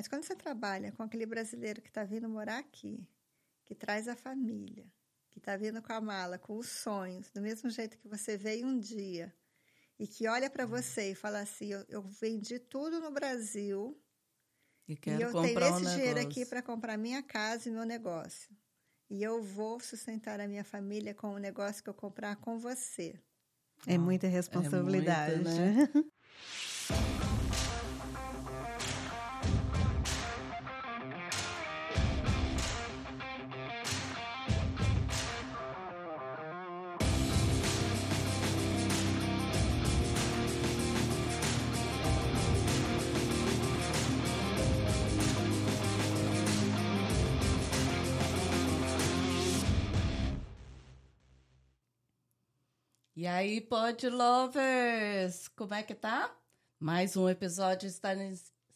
Mas quando você trabalha com aquele brasileiro que está vindo morar aqui, que traz a família, que está vindo com a mala, com os sonhos, do mesmo jeito que você veio um dia, e que olha para você e fala assim: eu, eu, vendi tudo no Brasil e, e eu tenho esse um dinheiro aqui para comprar minha casa e meu negócio. E eu vou sustentar a minha família com o negócio que eu comprar com você. É muita responsabilidade. É muito, né? E aí, Pod Lovers, como é que tá? Mais um episódio está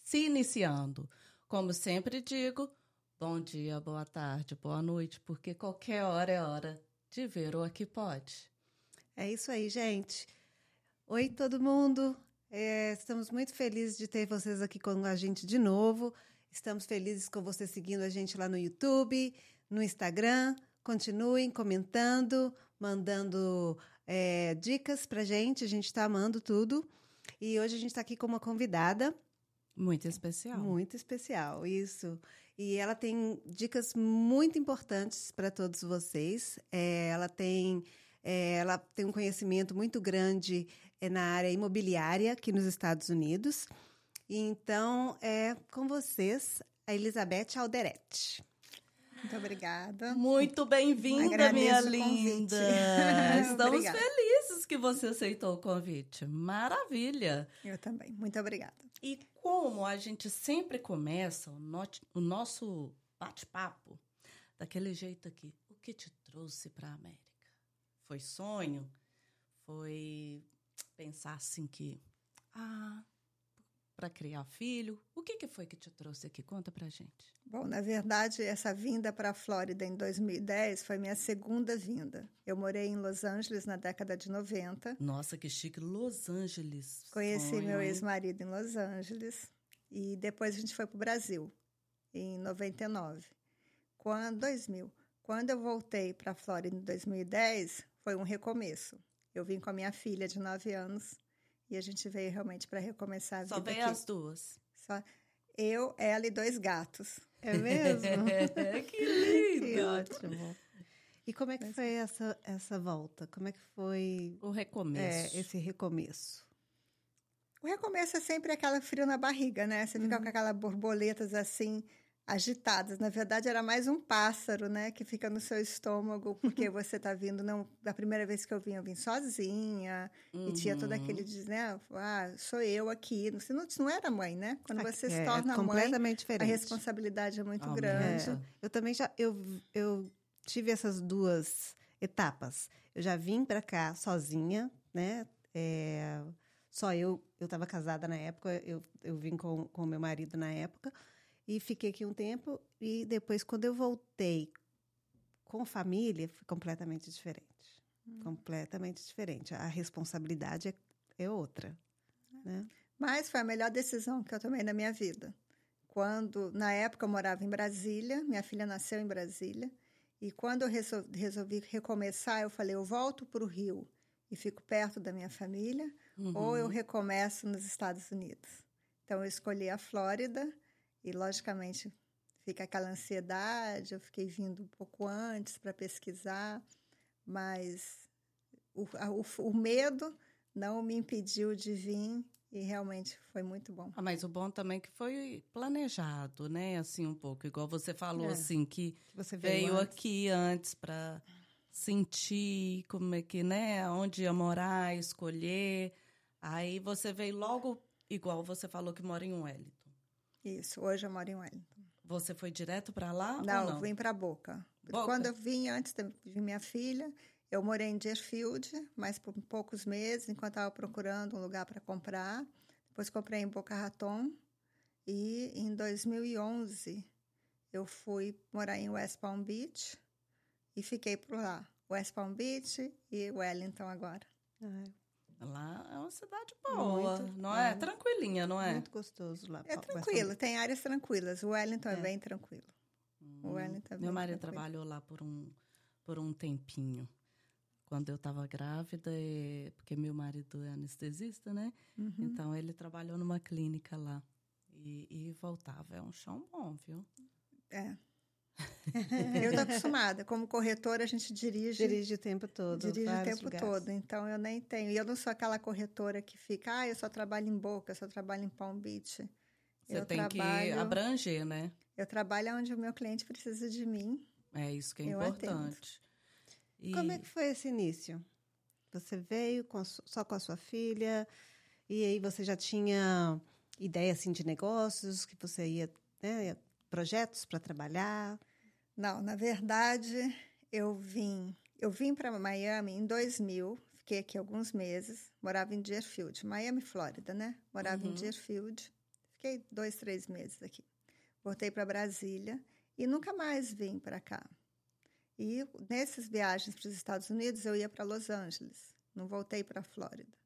se iniciando. Como sempre digo, bom dia, boa tarde, boa noite, porque qualquer hora é hora de ver o Aqui Pode. É isso aí, gente. Oi, todo mundo. É, estamos muito felizes de ter vocês aqui com a gente de novo. Estamos felizes com você seguindo a gente lá no YouTube, no Instagram. Continuem comentando, mandando é, dicas pra gente. A gente está amando tudo. E hoje a gente está aqui com uma convidada. Muito especial. Muito especial, isso. E ela tem dicas muito importantes para todos vocês. É, ela tem. É, ela tem um conhecimento muito grande é, na área imobiliária aqui nos Estados Unidos. Então, é com vocês, a Elizabeth Alderete. Muito obrigada. Muito bem-vinda, minha linda. Estamos felizes que você aceitou o convite. Maravilha. Eu também. Muito obrigada. E como a gente sempre começa o, no o nosso bate-papo daquele jeito aqui, o que te trouxe para a América? Foi sonho? Foi pensar assim que, ah, para criar filho? O que, que foi que te trouxe aqui? Conta para gente. Bom, na verdade, essa vinda para a Flórida em 2010 foi minha segunda vinda. Eu morei em Los Angeles na década de 90. Nossa, que chique! Los Angeles. Conheci Sonho, meu ex-marido em Los Angeles. E depois a gente foi para o Brasil, em 99. Quando, 2000. Quando eu voltei para a Flórida em 2010, foi um recomeço. Eu vim com a minha filha de 9 anos e a gente veio realmente para recomeçar a Só vida. Só veio as duas. Só eu, ela e dois gatos. É mesmo? que lindo! Que ótimo. E como é que foi essa, essa volta? Como é que foi... O recomeço. É, esse recomeço. O recomeço é sempre aquela frio na barriga, né? Você fica uhum. com aquelas borboletas assim agitadas. Na verdade, era mais um pássaro, né, que fica no seu estômago, porque você está vindo. Não, da primeira vez que eu vim, eu vim sozinha uhum. e tinha todo aquele, uhum. né, ah, sou eu aqui. Você não, não era mãe, né? Quando você é, se torna é completamente mãe, diferente. a responsabilidade é muito grande. É. Eu também já eu, eu tive essas duas etapas. Eu já vim para cá sozinha, né? É, só eu, eu estava casada na época, eu, eu vim com o meu marido na época. E fiquei aqui um tempo e depois, quando eu voltei com família, foi completamente diferente. Hum. Completamente diferente. A responsabilidade é, é outra. É. Né? Mas foi a melhor decisão que eu tomei na minha vida. Quando, na época, eu morava em Brasília, minha filha nasceu em Brasília, e quando eu resolvi, resolvi recomeçar, eu falei: eu volto para o Rio e fico perto da minha família, uhum. ou eu recomeço nos Estados Unidos. Então, eu escolhi a Flórida e, logicamente, fica aquela ansiedade. Eu fiquei vindo um pouco antes para pesquisar, mas o, o, o, medo não me impediu de vir e realmente foi muito bom. Ah, mas o bom também é que foi planejado, né? Assim, um pouco. Igual você falou, é. assim, que você veio, veio antes. aqui antes para sentir como é que, né? Onde ia morar, escolher. Aí você veio logo, igual você falou que mora em Wellington. Isso, hoje eu moro em Wellington. Você foi direto para lá? Não, não? vim para Boca. Boca. Quando eu vim, antes de minha filha, eu morei em Deerfield, mas por poucos meses, enquanto estava procurando um lugar para comprar. Depois comprei em Boca Raton. E em 2011, eu fui morar em West Palm Beach e fiquei por lá. West Palm Beach e Wellington agora. Ah, Lá é uma cidade boa, Muito, não é? é. Tranquilinha, não é? Muito gostoso lá. É tranquilo, tem áreas tranquilas. O Wellington é, É. bem tranquilo. O Wellington é Meu bem marido tranquilo. trabalhou lá por um, por um tempinho. Quando eu estava grávida, e- porque meu marido é anestesista, né? Uhum. Então ele trabalhou numa clínica lá. E, e voltava. É um chão bom, viu? É. Eu tô acostumada. Como corretora, a gente dirige, Dirige o tempo todo. dirige o tempo lugares. todo. Então, eu nem tenho. E eu não sou aquela corretora que fica, ah, eu só trabalho em Boca, eu só trabalho em Palm Beach. Você Eu tem que trabalho- abranger, né? Eu trabalho onde o meu cliente precisa de mim. É isso que é importante. E Como é que foi esse início? Você veio com su- só com a sua filha e aí você já tinha ideia assim de negócios que você ia, né, projetos para trabalhar? Não, na verdade, eu vim. Eu vim para Miami em 2000, fiquei aqui alguns meses, morava em Deerfield, Miami, Flórida, né? Morava em Uhum. Deerfield, fiquei dois, três meses aqui. Voltei para Brasília e nunca mais vim para cá. E nessas viagens para os Estados Unidos, eu ia para Los Angeles, não voltei para a Flórida.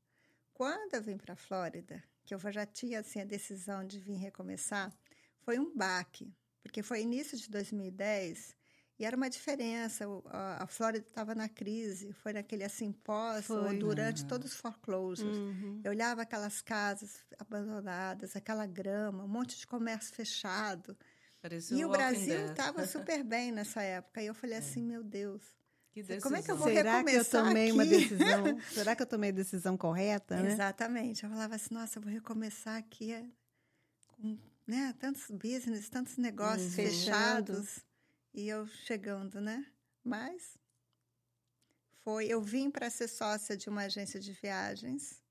Quando eu vim para a Flórida, que eu já tinha assim, a decisão de vir recomeçar, foi um baque, porque foi início de 2010 e era uma diferença. A, Flórida estava na crise, foi naquele assim pós, Foi. durante Uhum. todos os foreclosures. Uhum. Eu olhava aquelas casas abandonadas, aquela grama, um monte de comércio fechado. parecia e o Brasil estava super bem nessa época. E eu falei assim, meu Deus. Como é que eu vou Será que eu tomei uma aqui? decisão? Será que eu tomei a decisão correta, né? Exatamente. Eu falava assim, nossa, eu vou recomeçar aqui é, com né, tantos business, tantos negócios Hum, fechados. E eu chegando, né? Mas foi. Eu vim para ser sócia de uma agência de viagens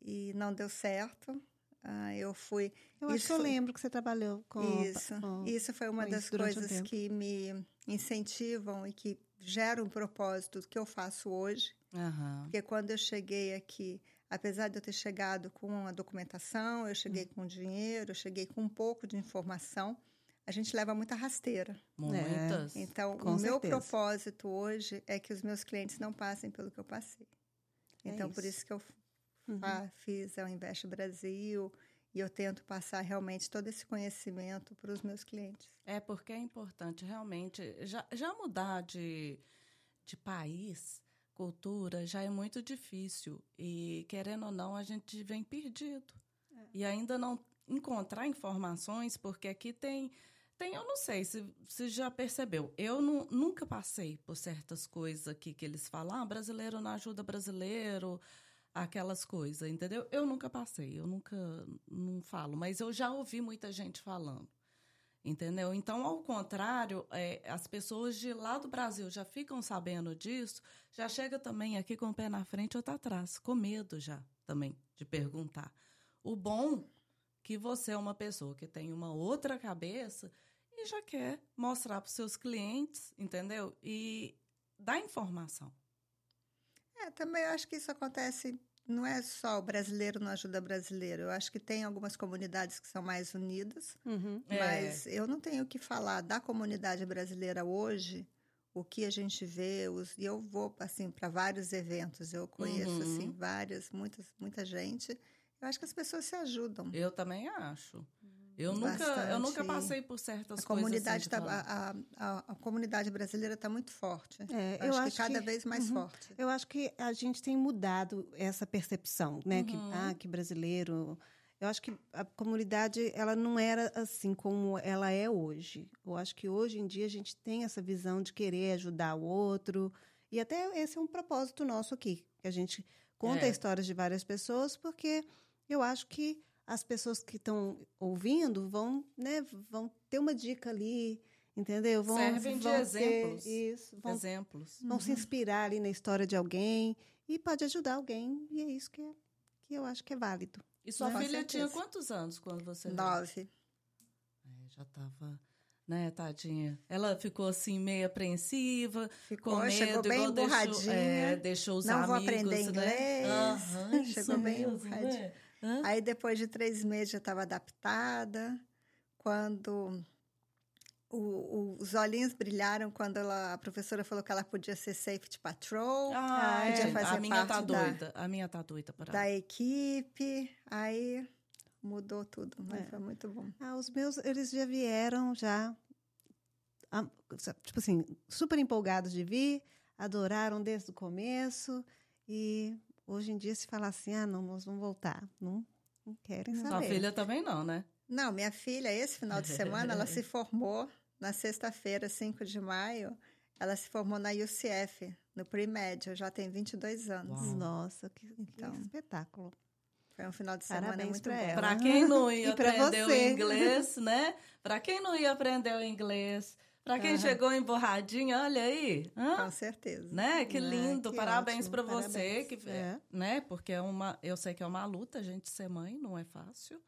e não deu certo. Ah, eu fui. Eu acho Isso que eu lembro que você trabalhou com Isso, com- isso foi uma das coisas que me incentivam e que geram um propósito que eu faço hoje. Aham. Porque quando eu cheguei aqui, apesar de eu ter chegado com a documentação, eu Hum. cheguei com dinheiro, eu cheguei com um pouco de informação, a gente leva muita rasteira. Muitas. Então, Com o meu certeza. propósito hoje é que os meus clientes não passem pelo que eu passei. É Então, por isso. isso que eu Uhum. fiz a Invest Brasil e eu tento passar realmente todo esse conhecimento para os meus clientes. É porque é importante realmente já, já mudar de, de país, cultura, já é muito difícil. E querendo ou não, a gente vem perdido. E ainda não encontrar informações, porque aqui tem. Tem, eu não sei se você já percebeu. Eu nu- nunca passei por certas coisas aqui que eles falam, ah, brasileiro não ajuda brasileiro, aquelas coisas, entendeu? Eu nunca passei, eu nunca não falo, mas eu já ouvi muita gente falando. Entendeu? Então, ao contrário, é, as pessoas de lá do Brasil já ficam sabendo disso, já chega também aqui com o pé na frente ou outro atrás, com medo já também de perguntar. O bom que você é uma pessoa que tem uma outra cabeça e já quer mostrar para os seus clientes, entendeu? E dar informação. É, também acho que isso acontece, não é só o brasileiro não ajuda brasileiro. Eu acho que tem algumas comunidades que são mais unidas, Uhum. É. mas eu não tenho o que falar da comunidade brasileira hoje, o que a gente vê, os, e eu vou assim para vários eventos, eu conheço Uhum. assim várias, muitas, muita gente. Eu acho que as pessoas se ajudam. Eu também acho. Eu nunca, eu nunca passei por certas A coisas. comunidade, assim, tá, a, a, a comunidade brasileira está muito forte. É, eu, acho, que cada vez mais uhum. forte. Eu acho que a gente tem mudado essa percepção, né? Que, Uhum. ah, que brasileiro. Eu acho que a comunidade ela não era assim como ela é hoje. Eu acho que hoje em dia a gente tem essa visão de querer ajudar o outro. E até esse é um propósito nosso aqui. Que a gente conta É. histórias de várias pessoas, porque eu acho que as pessoas que estão ouvindo vão, né, vão ter uma dica ali, entendeu? Vão, Servem de vão ter exemplos. isso, vão Exemplos. vão se inspirar ali na história de alguém e pode ajudar alguém. E é isso que, é, que eu acho que é válido. E sua Com filha tinha quantos anos quando você? Nove. É, já tava, né, tadinha. Ela ficou assim meio apreensiva, Ficou, com medo, chegou bem igual deixou, é, deixou os Não vou amigos, aprender né? inglês. Chegou bem mesmo, né? Hã? Aí depois de três meses já estava adaptada. Quando o, o, os olhinhos brilharam quando ela, a professora falou que ela podia ser safety patrol, Ah, podia é. fazer a minha tá parte da- doida. A minha tá doida para da equipe. Aí mudou tudo, mas É. foi muito bom. Ah, os meus, eles já vieram já, ah, tipo assim, super empolgados de vir, adoraram desde o começo e hoje em dia se fala assim, ah, não, nós vamos voltar, não, não querem Sua saber. filha também não, né? Não, minha filha, esse final de semana, ela se formou na sexta-feira, 5 de maio. Ela se formou na UCF, no pre-médio, já tem 22 anos. Uau. Nossa, que, que Então. espetáculo. Foi um final de semana Parabéns muito pra bom. Para quem não ia aprender o inglês, né? Para quem não ia aprender o inglês, para quem Aham. chegou emborradinha, olha aí, hã? Com certeza. né? Que Ah, lindo, que parabéns para você, que É. né? Porque é uma, eu sei que é uma luta, a gente ser mãe não é fácil,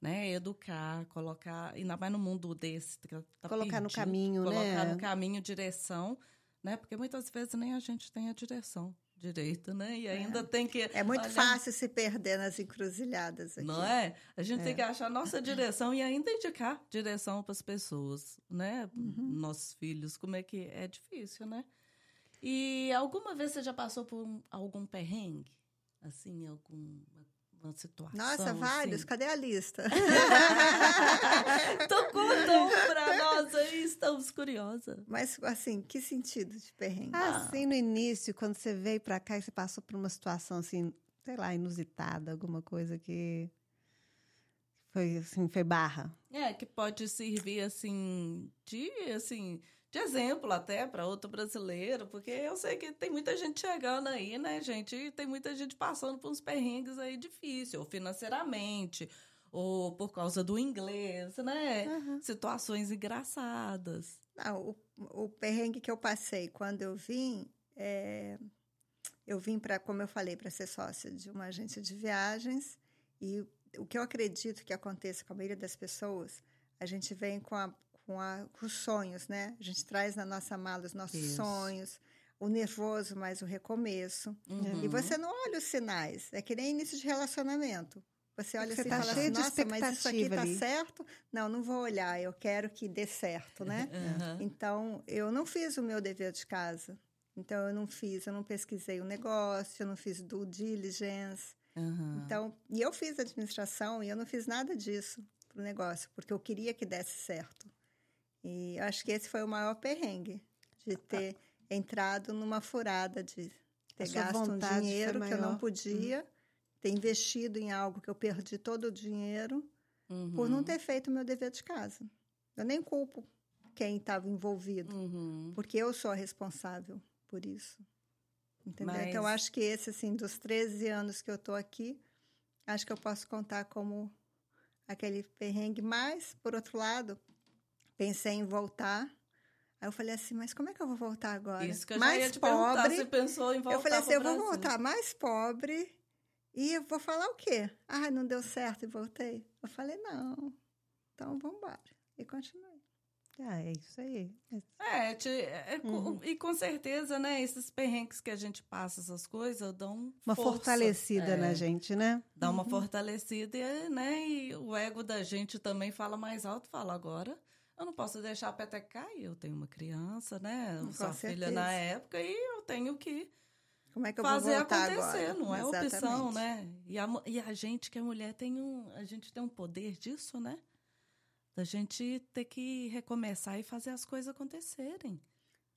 né? Educar, colocar, ainda mais no mundo desse, que tá Colocar no perdido, caminho, colocar né? no caminho direção, né? Porque muitas vezes nem a gente tem a direção direita, né? E ainda tem que É muito olha, fácil se perder nas encruzilhadas aqui. não é? A gente tem É. que achar a nossa direção e ainda indicar direção para as pessoas, né? Nossos filhos, como é que é difícil, né? E alguma vez você já passou por um- algum perrengue? Assim, alguma uma situação? Nossa, vários. assim? Cadê a lista? então conta um pra nós aí, estamos curiosas. Mas, assim, que sentido de perrengue? Ah, Assim, no início, quando você veio pra cá e você passou por uma situação assim, sei lá, inusitada, alguma coisa que foi assim, foi barra. É, que pode servir assim de assim de exemplo até para outro brasileiro, porque eu sei que tem muita gente chegando aí, né, gente? E tem muita gente passando por uns perrengues aí difíceis, ou financeiramente, ou por causa do inglês, né? Situações engraçadas. Não, o, o perrengue que eu passei quando eu vim, é, eu vim para, como eu falei, para ser sócia de uma agência de viagens e o que eu acredito que aconteça com a maioria das pessoas, a gente vem com, a, com, a, com os sonhos, né? A gente traz na nossa mala os nossos Isso. sonhos, o nervoso, mas o recomeço. Uhum. E você não olha os sinais, é que nem início de relacionamento. Você olha Você assim e tá fala cheio assim, nossa, mas isso aqui tá ali." certo? Não, não vou olhar, eu quero que dê certo, né? Uhum. Então, eu não fiz o meu dever de casa. Então, eu não fiz, eu não pesquisei o negócio, eu não fiz due diligence. Uhum. Então, e eu fiz administração e eu não fiz nada disso pro negócio, porque eu queria que desse certo. E eu acho que esse foi o maior perrengue, de ter entrado numa furada, de ter gasto um dinheiro que eu não podia, ter investido em algo que eu perdi todo o dinheiro Uhum. por não ter feito o meu dever de casa. Eu nem culpo quem estava envolvido, Uhum. porque eu sou a responsável por isso. Entendeu? Mas- Então, acho que esse, assim, dos 13 anos que eu estou aqui, acho que eu posso contar como aquele perrengue. Mas, por outro lado, pensei em voltar. Aí eu falei assim, mas como é que eu vou voltar agora? Isso que eu mais já ia te pobre. você pensou em voltar eu falei assim, eu vou voltar mais pobre e eu vou falar o quê? Ah, não deu certo e voltei. Eu falei, não, então vamos embora. E continuei. Ah, é isso aí. É, te- é, com- Uhum. e com certeza, né, esses perrengues que a gente passa, essas coisas, dão Uma força. fortalecida É, na gente, né? Dá uma fortalecida, e, né, e o ego da gente também fala mais alto, fala agora, eu não posso deixar a peteca cair, eu tenho uma criança, né, Com sua filha na época, e eu tenho que Como é que eu fazer vou acontecer, agora? não é opção, né? E a, e a gente, que é mulher, tem um, a gente tem um poder disso, né? Da gente ter que recomeçar e fazer as coisas acontecerem.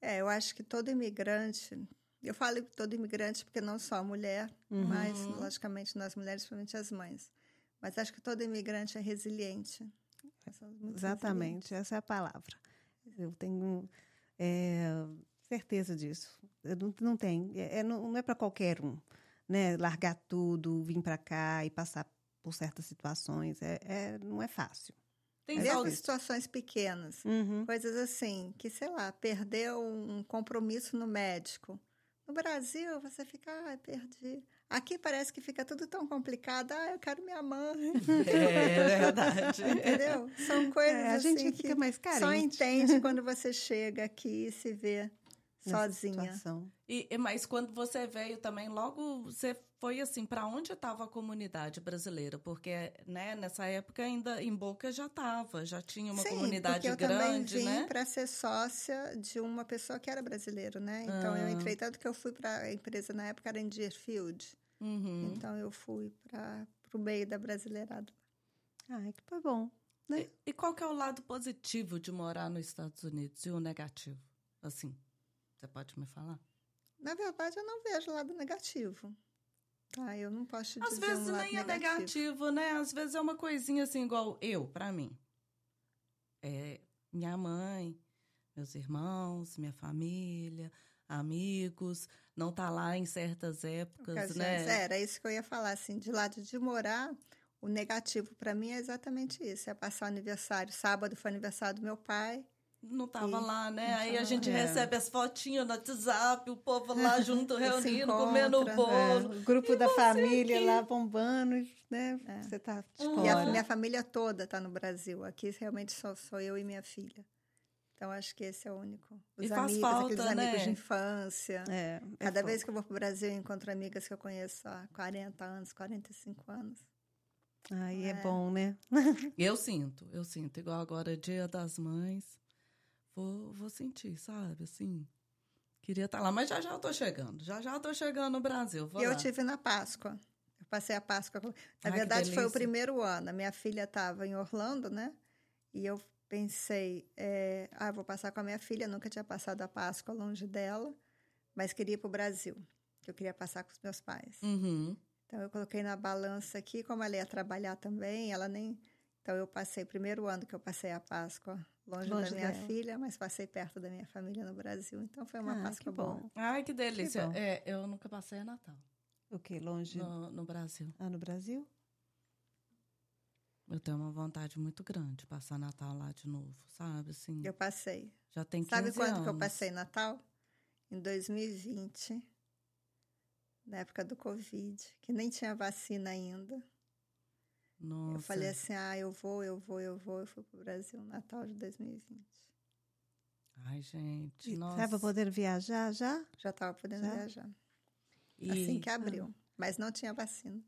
É, eu acho que todo imigrante, eu falo todo imigrante porque não só a mulher, Uhum. mas logicamente nós mulheres, principalmente as mães. Mas acho que todo imigrante é resiliente. Exatamente, essa é a palavra. Eu tenho é, certeza disso. Eu não, não tem, é, é- não, não é para qualquer um, né? Largar tudo, vir para cá e passar por certas situações, é, é- não é fácil. Tem Mesmo situações pequenas, Uhum. coisas assim, que sei lá, perdeu um compromisso no médico. No Brasil, você fica, ah, perdi. Aqui parece que fica tudo tão complicado. Ah, eu quero minha mãe. É verdade. Entendeu? São coisas É, a assim gente que fica mais só carente. entende quando você chega aqui e se vê nessa sozinha. situação. E, mas quando você veio também, logo você foi assim, para onde estava a comunidade brasileira? Porque né, nessa época ainda em Boca já estava, já tinha uma Sim, comunidade eu grande, também vim né? para ser sócia de uma pessoa que era brasileira, né? Então eu Ah. entrei tanto que eu fui para a empresa na época era em Deerfield. Uhum. Então eu fui para o meio da brasileirada. Ai, que foi bom. Né? E, e qual que é o lado positivo de morar nos Estados Unidos e o negativo? Assim, você pode me falar? Na verdade, eu não vejo lado negativo. Tá, eu não posso te Às dizer vezes um nem é negativo, né? Às vezes é uma coisinha assim, igual eu, pra mim. É minha mãe, meus irmãos, minha família, amigos, não tá lá em certas épocas, Ocasiões. né? É, Era isso que eu ia falar, assim, de lado de morar, o negativo para mim é exatamente isso, é passar o aniversário. Sábado foi aniversário do meu pai, Não tava E- lá, né? Aí a gente. É. recebe as fotinhas no WhatsApp, o povo lá junto, reunindo, encontra, comendo o é. bolo. É, o grupo da família lá bombando, né? É. Você tá de Uhum. E a minha família toda está no Brasil. Aqui realmente só sou eu e minha filha. Então acho que esse é o único. Os E faz amigos, falta, aqueles né? amigos de infância. É, é Cada vez que eu vou para o Brasil, eu encontro amigas que eu conheço há 40 anos, 45 anos. Aí é. É. bom, né? Eu sinto, eu sinto. Igual agora, Dia das Mães. Vou, vou sentir, sabe? Assim. Queria estar lá, mas já já eu tô chegando. Já já eu tô chegando no Brasil. Vou e eu lá. tive na Páscoa. Eu passei a Páscoa. Na Ai, verdade, foi o primeiro ano. A minha filha estava em Orlando, né? E eu pensei, é, ah, vou passar com a minha filha. Nunca tinha passado a Páscoa longe dela, mas queria ir para o Brasil. que Eu queria passar com os meus pais. Uhum. Então, eu coloquei na balança aqui, como ela ia trabalhar também, ela nem. Então, eu passei, primeiro ano que eu passei a Páscoa longe, Longe da minha dela. filha, mas passei perto da minha família no Brasil. Então, foi uma Ah, Páscoa que boa. bom. Ai, que delícia. bom. é, eu nunca passei a Natal O quê? Longe? no, no Brasil. Ah, no Brasil? Eu tenho uma vontade muito grande de passar Natal lá de novo, sabe? Assim, Eu passei. já tem 15 Sabe quando que eu anos. passei Natal? Em 2020, na época do Covid, que nem tinha vacina ainda. Nossa. Eu falei assim: ah, eu vou, eu vou, eu vou. Eu fui para o Brasil Natal de 2020. Ai, gente, E nossa. Tava podendo viajar já? Já estava podendo Já? viajar. E- Assim que abriu. Mas não tinha vacina.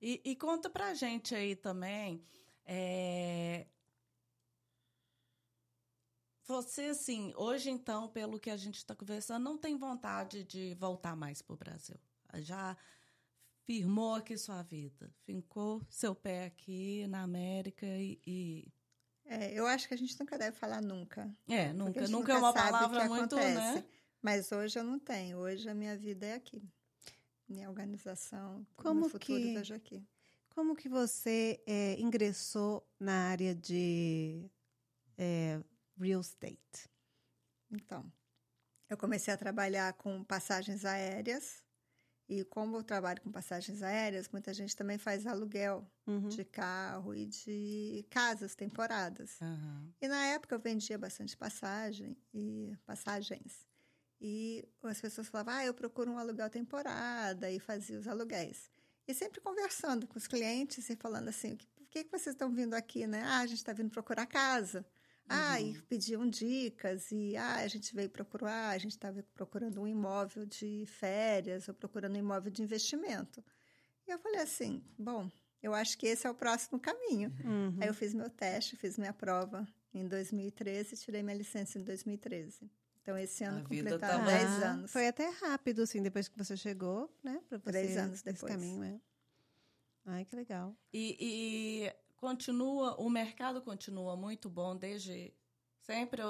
E, e conta pra gente aí também. é, Você, assim, hoje então, pelo que a gente está conversando, não tem vontade de voltar mais pro Brasil. Já firmou aqui sua vida, fincou seu pé aqui na América e. e- É, eu acho que a gente nunca deve falar nunca. É, nunca, gente nunca é uma palavra muito, né? acontece. Mas hoje eu não tenho. Hoje a minha vida é aqui. Minha organização, Como meu futuro que- aqui. Como que você é, ingressou na área de é, real estate? Então, eu comecei a trabalhar com passagens aéreas. E como eu trabalho com passagens aéreas, muita gente também faz aluguel Uhum. de carro e de casas temporadas. Aham. E na época eu vendia bastante passagem e passagens. E as pessoas falavam, ah, eu procuro um aluguel temporada e fazia os aluguéis. E sempre conversando com os clientes e falando assim, por que, que vocês estão vindo aqui, né? Ah, a gente está vindo procurar casa. Ah, e pediam dicas, e ah, a gente veio procurar, a gente estava procurando um imóvel de férias ou procurando um imóvel de investimento. E eu falei assim, bom, eu acho que esse é o próximo caminho. Uhum. Aí eu fiz meu teste, fiz minha prova em 2013 e tirei minha licença em 2013. Então, esse ano completaram tá 10 mais- Ah, anos. Foi até rápido, assim, depois que você chegou, né? Você, Três anos esse depois. caminho, é. Ai, que legal. E, e continua, o mercado continua muito bom desde sempre.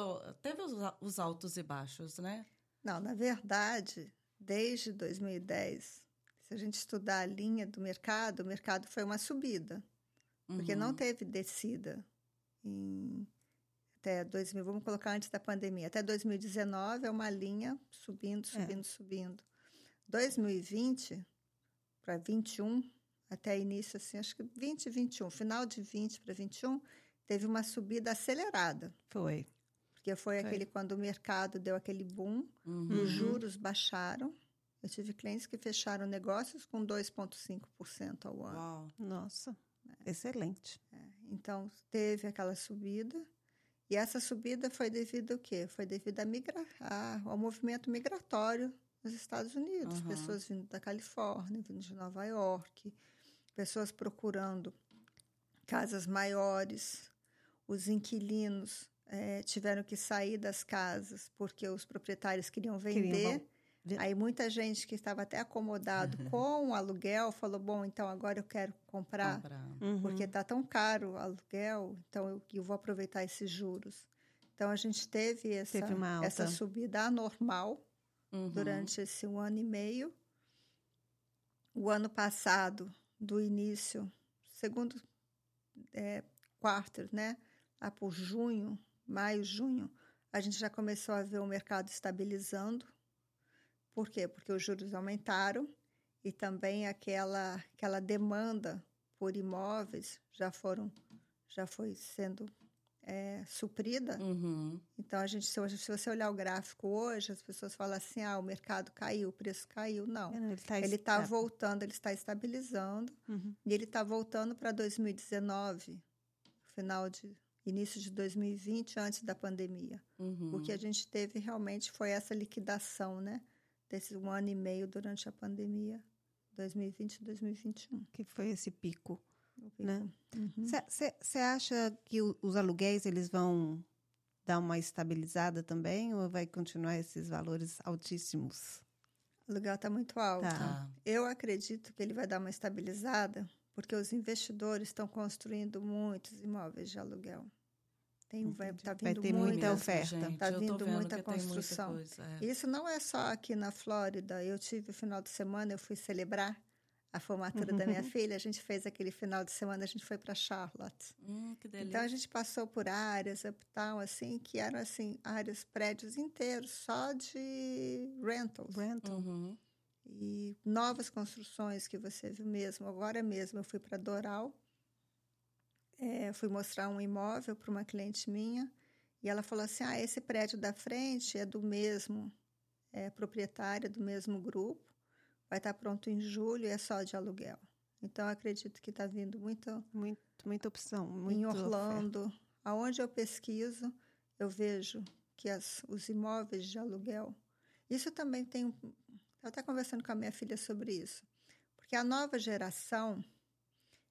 Teve os, os altos e baixos, né? Não, na verdade, desde 2010, se a gente estudar a linha do mercado, o mercado foi uma subida, porque não Uhum. teve descida em até 2000, vamos colocar antes da pandemia, até 2019 é uma linha subindo, subindo, subindo. 2020 para 21, até início assim, acho que 20 21, final de 20 para 21, teve uma subida acelerada, Foi. porque foi, Foi. aquele quando o mercado deu aquele boom Uhum. os juros baixaram. Eu tive clientes que fecharam negócios com 2,5% ao ano. Uau. Nossa, excelente. Então, teve aquela subida. E essa subida foi devido ao quê? Foi devido a migra a, ao movimento migratório nos Estados Unidos. Uhum. Pessoas vindo da Califórnia, vindo de Nova York, pessoas procurando casas maiores. Os inquilinos eh, tiveram que sair das casas porque os proprietários queriam vender. Queriam Aí muita gente que estava até acomodado com o aluguel falou: bom, então agora eu quero comprar Comprar. Uhum. porque está tão caro o aluguel, então eu, eu vou aproveitar esses juros. Então a gente teve essa, Teve essa subida anormal Uhum. durante esse um ano e meio. O ano passado, do início, segundo é, quarto, né, lá por junho, maio, junho, a gente já começou a ver o mercado estabilizando. Por quê? Porque os juros aumentaram e também aquela aquela demanda por imóveis já foram já foi sendo é, suprida. Uhum. Então, a gente, se, você olhar o gráfico hoje, as pessoas falam assim: ah, o mercado caiu, o preço caiu. Não. É, ele está Ele está voltando, ele está estabilizando Uhum. e ele está voltando para 2019, final de início de 2020, antes da pandemia. Uhum. O que a gente teve realmente foi essa liquidação, né? Desse um ano e meio durante a pandemia, 2020 e 2021. Que foi esse pico. O Né? pico. Uhum. Você acha que o- os aluguéis eles vão dar uma estabilizada também ou vai continuar esses valores altíssimos? O aluguel está muito alto. Tá. Eu acredito que ele vai dar uma estabilizada, porque os investidores estão construindo muitos imóveis de aluguel. Tem, vai, tá vindo ter muita muita oferta. Tá tô vindo vendo muita que tem muita construção. coisa, é. Isso não é só aqui na Flórida. Eu tive o final de semana, eu fui celebrar a formatura da minha filha. A gente fez aquele final de semana, a gente foi para Charlotte. Hum, que delícia. Então a gente passou por áreas, uptown, assim, que eram assim áreas, prédios inteiros só de rentals. Rental. Uhum. e novas construções que você viu mesmo. Agora mesmo eu fui para Doral, é, fui mostrar um imóvel para uma cliente minha e ela falou assim: ah, esse prédio da frente é do mesmo é, proprietário, do mesmo grupo, vai estar pronto em julho e é só de aluguel. Então acredito que está vindo muito Muito, muita opção. em muita oferta. Orlando, aonde eu pesquiso, eu vejo que as, os imóveis de aluguel. Isso também tem. Eu até conversando com a minha filha sobre isso. Porque a nova geração,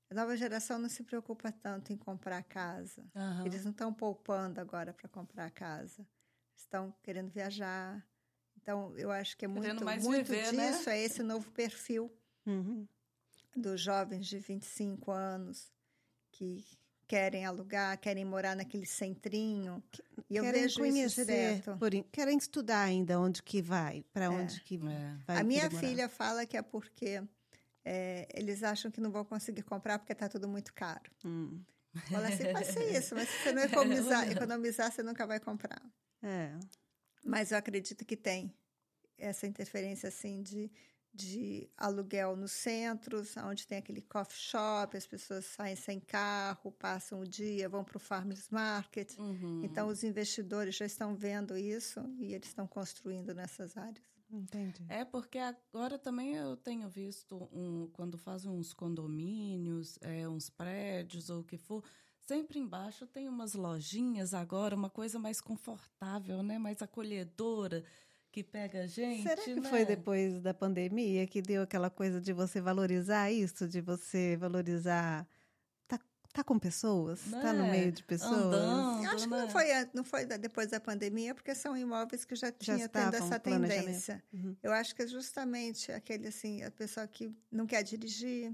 a nova geração não se preocupa tanto em comprar casa. Aham. Eles não estão poupando agora para comprar casa. Estão querendo viajar. Então, eu acho que é muito, mais muito viver, né? disso, é esse novo perfil Uhum. dos jovens de 25 anos que querem alugar, querem morar naquele centrinho. E eu querem vejo conhecer, isso direto. por in- querem estudar ainda onde que vai, para onde que É. vai a minha filha fala que é porque é, eles acham que não vão conseguir comprar porque está tudo muito caro. Hum. Fala assim, pode ser isso, mas se você não economizar, economizar, você nunca vai comprar. É. Mas eu acredito que tem essa interferência assim de, de aluguel nos centros, onde tem aquele coffee shop, as pessoas saem sem carro, passam o dia, vão para o farmers market. Uhum. Então os investidores já estão vendo isso e eles estão construindo nessas áreas. Entendi. É porque agora também eu tenho visto um, quando fazem uns condomínios, é, uns prédios ou o que for, sempre embaixo tem umas lojinhas agora, uma coisa mais confortável, né? Mais acolhedora, que pega a gente. Será que né? foi depois da pandemia que deu aquela coisa de você valorizar isso, de você valorizar tá, com pessoas, tá no Né? meio de pessoas? Andando, Eu acho que né? não foi, a- não foi depois da pandemia, porque são imóveis que já, Já tinha tendo essa tendência. Uhum. Eu acho que é justamente aquele assim, a pessoa que não quer dirigir,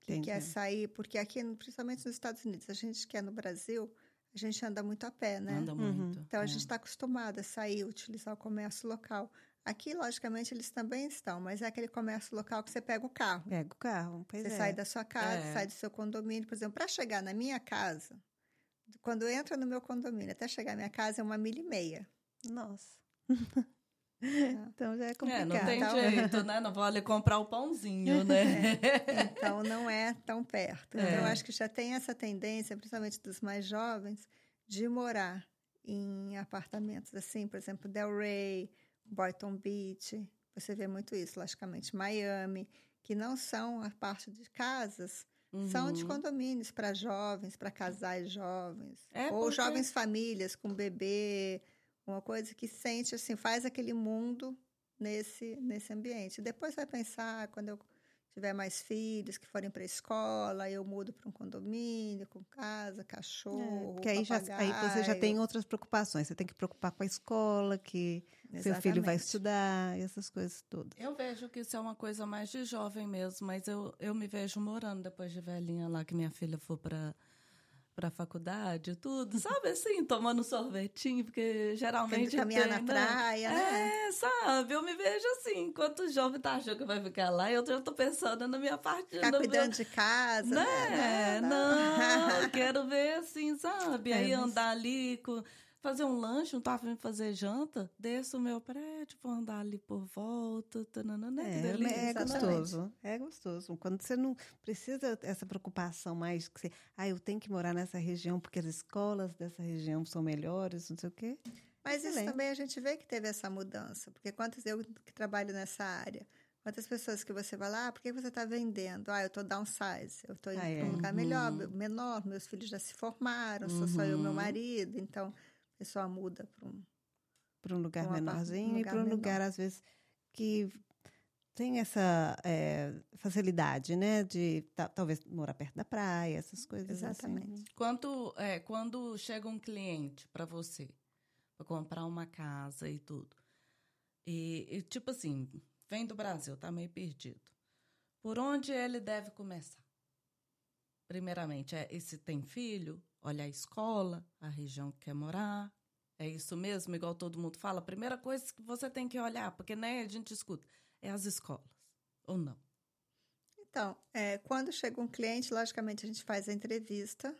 que Entendi. quer sair, porque aqui, principalmente nos Estados Unidos, a gente que é no Brasil, a gente anda muito a pé, né? Anda Uhum. muito. Então a é. gente está acostumado a sair, utilizar o comércio local. Aqui, logicamente, eles também estão, mas é aquele comércio local que você pega o carro. Pega o carro, pois Você é. sai da sua casa, É. sai do seu condomínio. Por exemplo, para chegar na minha casa, quando entra no meu condomínio até chegar à minha casa é uma milha e meia. Nossa. Então já é É, complicado. não tem Então- jeito, né? Não vale comprar o pãozinho, né? Então não é tão perto. É. Então, eu acho que já tem essa tendência, principalmente dos mais jovens, de morar em apartamentos assim, por exemplo, Delray, Boynton Beach. Você vê muito isso, logicamente, Miami, que não são a parte de casas são de Uhum. condomínios para jovens, para casais jovens. É, ou porque- jovens famílias com bebê, uma coisa que sente assim, faz aquele mundo nesse, nesse ambiente. Depois vai pensar, quando eu tiver mais filhos que forem para a escola, aí eu mudo para um condomínio, com casa, cachorro, É, porque aí, já, aí você já tem outras preocupações. Você tem que preocupar com a escola, que seu filho vai Exatamente. estudar, e essas coisas todas. Eu vejo que isso é uma coisa mais de jovem mesmo, mas eu, eu me vejo morando depois de velhinha lá, que minha filha for para para faculdade e tudo, sabe assim, tomando sorvetinho, porque geralmente caminhar tem, na né? praia, né? É, sabe, eu me vejo assim, enquanto o jovem tá achando que vai ficar lá, eu já tô pensando na minha parte. No cuidando meu... de casa, Né? né? Não, quero ver assim, sabe? É, Aí mas- andar ali, com... fazer um lanche, não tá vindo fazer janta, desço o meu prédio, vou andar ali por volta, tanana, né? É, delícia. é exatamente. gostoso. É gostoso. Quando você não precisa essa preocupação mais que você, ah, eu tenho que morar nessa região porque as escolas dessa região são melhores, não sei o quê. Mas isso Excelente. também a gente vê que teve essa mudança, porque quantas eu que trabalho nessa área, quantas pessoas que você vai lá, ah, por que você está vendendo? Ah, eu estou downsize, eu estou indo Ah, é. para um lugar melhor, Uhum. menor, meus filhos já se formaram, sou só eu e meu Uhum. marido, então a pessoa muda para um. Para um lugar par- um menorzinho e lugar para um menor. lugar, às vezes, que tem essa é, facilidade, né? De ta- talvez morar perto da praia, essas coisas. assim. Exatamente. Quanto, é, quando chega um cliente para você, para comprar uma casa e tudo, e, e, tipo assim, vem do Brasil, tá meio perdido. Por onde ele deve começar? Primeiramente, é e se tem filho, olha a escola, a região que quer morar. É isso mesmo, igual todo mundo fala. A primeira coisa que você tem que olhar, porque né, a gente escuta, é as escolas. Ou não? Então, é, quando chega um cliente, logicamente a gente faz a entrevista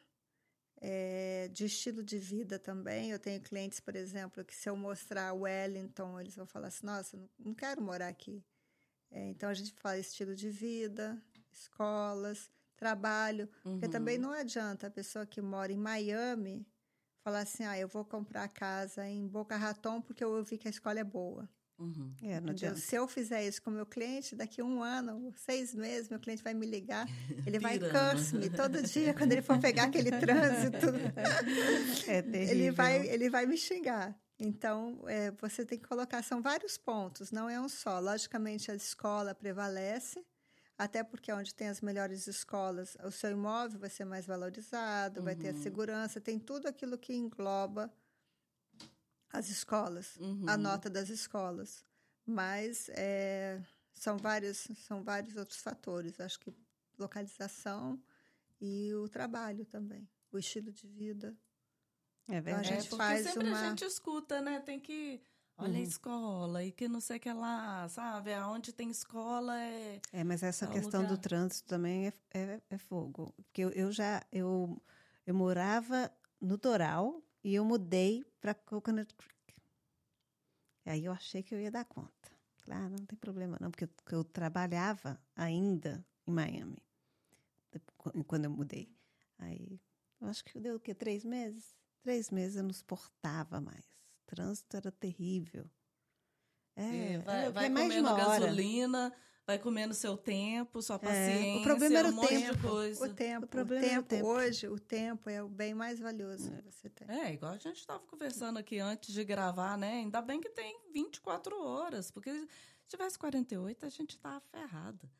é, de estilo de vida também. Eu tenho clientes, por exemplo, que se eu mostrar Wellington, eles vão falar assim: nossa, não, quero morar aqui. É, então a gente fala estilo de vida, escolas, trabalho. Porque Uhum. também não adianta a pessoa que mora em Miami falar assim: ah, eu vou comprar casa em Boca Raton porque eu vi que a escola é boa. Uhum. É, não adianta. Se eu fizer isso com o meu cliente, daqui a um ano, seis meses, meu cliente vai me ligar. Ele vai curse-me todo dia quando ele for pegar aquele trânsito. É terrível. ele, vai, ele vai me xingar. Então, é, você tem que colocar, são vários pontos, não é um só. Logicamente, a escola prevalece, até porque onde tem as melhores escolas, o seu imóvel vai ser mais valorizado, vai ter a Uhum. segurança, tem tudo aquilo que engloba as escolas Uhum. a nota das escolas. Mas é, são, vários, são vários outros fatores. Acho que localização e o trabalho também. O estilo de vida. É a verdade. É, gente porque faz sempre uma- a gente escuta, né? Tem que. Olha a Uhum. escola e que não sei o que lá, sabe? Aonde tem escola é. É, mas essa Tal questão do lugar. trânsito também é, é, é fogo. Porque eu, eu já eu, eu morava no Doral e eu mudei para Coconut Creek. E aí eu achei que eu ia dar conta. Claro, não tem problema não, porque eu, eu trabalhava ainda em Miami quando eu mudei. Aí eu acho que deu o quê? Três meses? Três meses eu não suportava mais. O trânsito era terrível. É, é, vai é, vai é mais comendo gasolina, vai comendo seu tempo, sua paciência, problema era um o monte tempo. de coisa. O tempo, o, problema é o tempo, tempo. hoje, o tempo é o bem mais valioso que você tem. É, igual a gente estava conversando aqui antes de gravar, né? Ainda bem que tem 24 horas, porque se tivesse 48, a gente tava ferrada.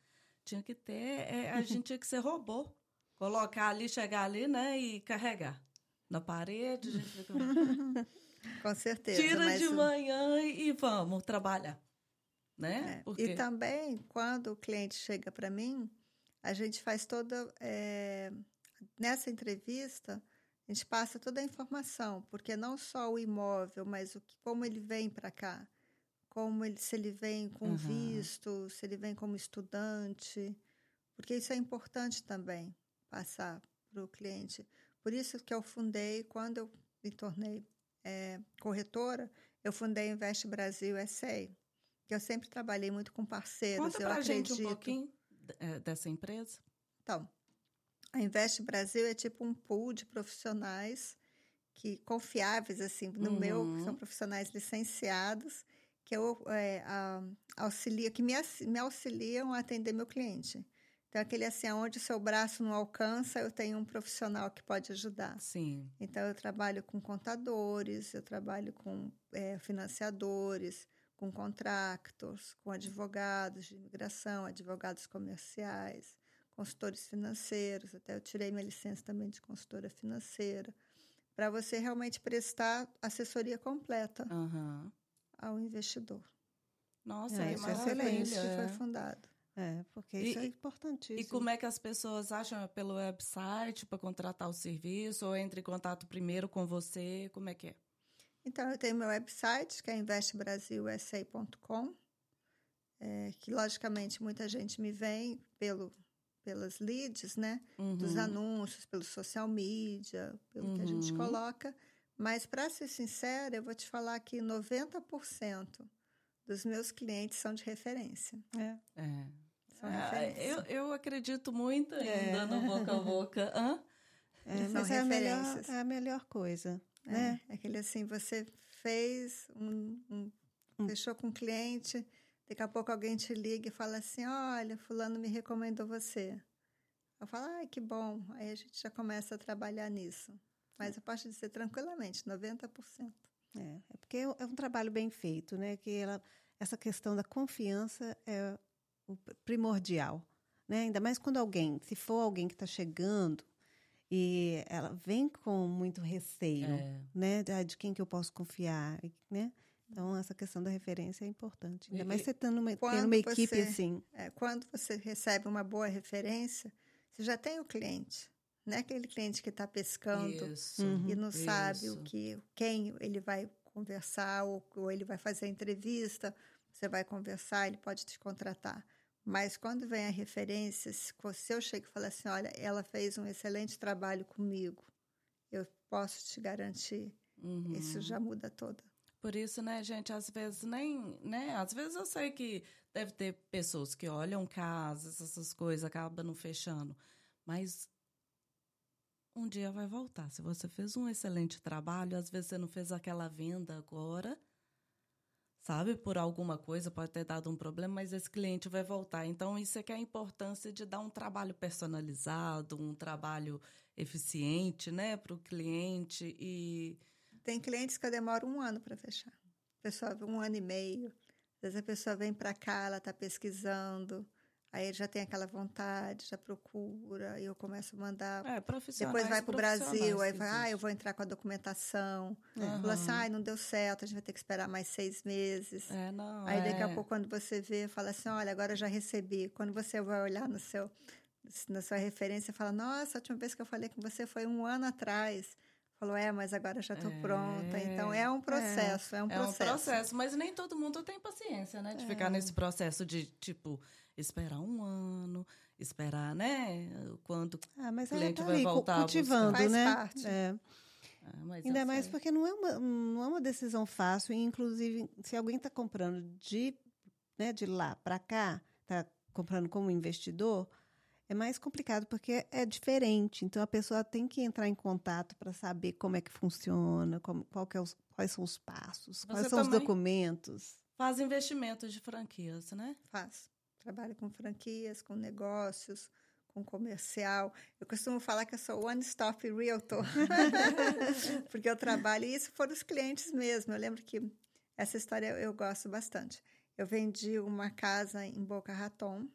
Tinha que ter, é, a gente tinha que ser robô. Colocar ali, chegar ali, né? E carregar. Na parede, a gente fica... Com certeza. Tira de manhã e vamos trabalhar. Né? É, Porque... E também, quando o cliente chega para mim, a gente faz toda. é, nessa entrevista, a gente passa toda a informação, porque não só o imóvel, mas o que, como ele vem para cá, como ele, se ele vem com Aham. visto, se ele vem como estudante, porque isso é importante também passar para o cliente. Por isso que eu fundei, quando eu me tornei é, corretora, eu fundei Investe Brasil SA que eu sempre trabalhei muito com parceiros. Conta eu pra acredito. gente um pouquinho é, dessa empresa. Então, a Invest Brasil é tipo um pool de profissionais que confiáveis assim no Uhum. meu, que são profissionais licenciados que eu é, a, auxilia, que me, me auxiliam a atender meu cliente. Então aquele assim, onde o seu braço não alcança, eu tenho um profissional que pode ajudar. Sim. Então, eu trabalho com contadores, eu trabalho com é, financiadores, com contractors, com advogados de imigração, advogados comerciais, consultores financeiros. Até eu tirei minha licença também de consultora financeira, para você realmente prestar assessoria completa Aham. ao investidor. Nossa, É, é, isso é Foi que fundado. É, porque E- isso é importantíssimo. E como é que as pessoas acham É pelo website para contratar o serviço ou entre em contato primeiro com você? Como é que é? Então, eu tenho meu website, que é investbrasilsa.com, é, que, logicamente, muita gente me vem pelo, pelas leads, né? Dos Uhum. anúncios, pelo social media, pelo que a gente Uhum. coloca. Mas, para ser sincera, eu vou te falar que 90% dos meus clientes são de referência. É. É. São Ah, referência. eu, eu acredito muito ainda É. no boca a boca. Hã? É, São mas é a, melhor, referências. é a melhor coisa, É, né? é aquele assim, você fez, um, um- Hum. fechou com um cliente, daqui a pouco alguém te liga e fala assim, olha, fulano me recomendou você. Eu falo, ai, que bom. Aí a gente já começa a trabalhar nisso. Mas eu posso dizer tranquilamente, 90%. É, é porque é um trabalho bem feito, né? Que ela, essa questão da confiança é o pr- primordial, né? Ainda mais quando alguém, se for alguém que está chegando e ela vem com muito receio, É. né? De, de quem que eu posso confiar, né? Então essa questão da referência é importante. Ainda E- mais você tendo uma, Quando tendo uma equipe você- assim. É, quando você recebe uma boa referência, você já tem o cliente. Não é aquele cliente que está pescando Isso. Uhum. e não sabe o Isso. que quem ele vai conversar ou, ou ele vai fazer a entrevista, você vai conversar, ele pode te contratar. Mas quando vem a referência, se eu chego e falo assim, olha, ela fez um excelente trabalho comigo, eu posso te garantir, Uhum. isso já muda toda. Por isso, né, gente, às vezes nem, né, às vezes eu sei que deve ter pessoas que olham casas, essas coisas, acabam não fechando, mas um dia vai voltar. Se você fez um excelente trabalho, às vezes você não fez aquela venda agora, sabe, por alguma coisa, pode ter dado um problema, mas esse cliente vai voltar. Então, isso é que é a importância de dar um trabalho personalizado, um trabalho eficiente, né, para o cliente e Tem clientes que eu demoro um ano para fechar. A pessoa, um ano e meio. Às vezes a pessoa vem para cá, ela está pesquisando, aí já tem aquela vontade, já procura, aí eu começo a mandar é, profissionais Depois vai para o Brasil, aí vai, ah, eu vou entrar com a documentação. Aham. Fala assim, ah, não deu certo, a gente vai ter que esperar mais seis meses. É, não, aí daqui a é. pouco, quando você vê, fala assim, olha, agora eu já recebi. Quando você vai olhar no seu, na sua referência, fala, nossa, a última vez que eu falei com você foi um ano atrás. Falou, é, mas agora já estou É. pronta. Então, é um processo, é, um É um processo. processo, mas nem todo mundo tem paciência, né? De É. ficar nesse processo de, tipo, esperar um ano, esperar, né? Quando. Ah, mas O cliente tá vai voltar a cultivando, buscar. Faz né? parte. É. Ah, Ainda eu mais sei. porque não é uma, não é uma decisão fácil, e inclusive, se alguém está comprando de, né, de lá para cá, está comprando como investidor, é mais complicado porque é diferente. Então a pessoa tem que entrar em contato para saber como é que funciona, como, qual que é os, quais são os passos, quais Você são os documentos. Faz investimentos de franquias, né? Faço. Trabalho com franquias, com negócios, com comercial. Eu costumo falar que eu sou one-stop realtor. Porque eu trabalho, e isso foram os clientes mesmo. Eu lembro que essa história eu, eu gosto bastante. Eu vendi uma casa em Boca Raton.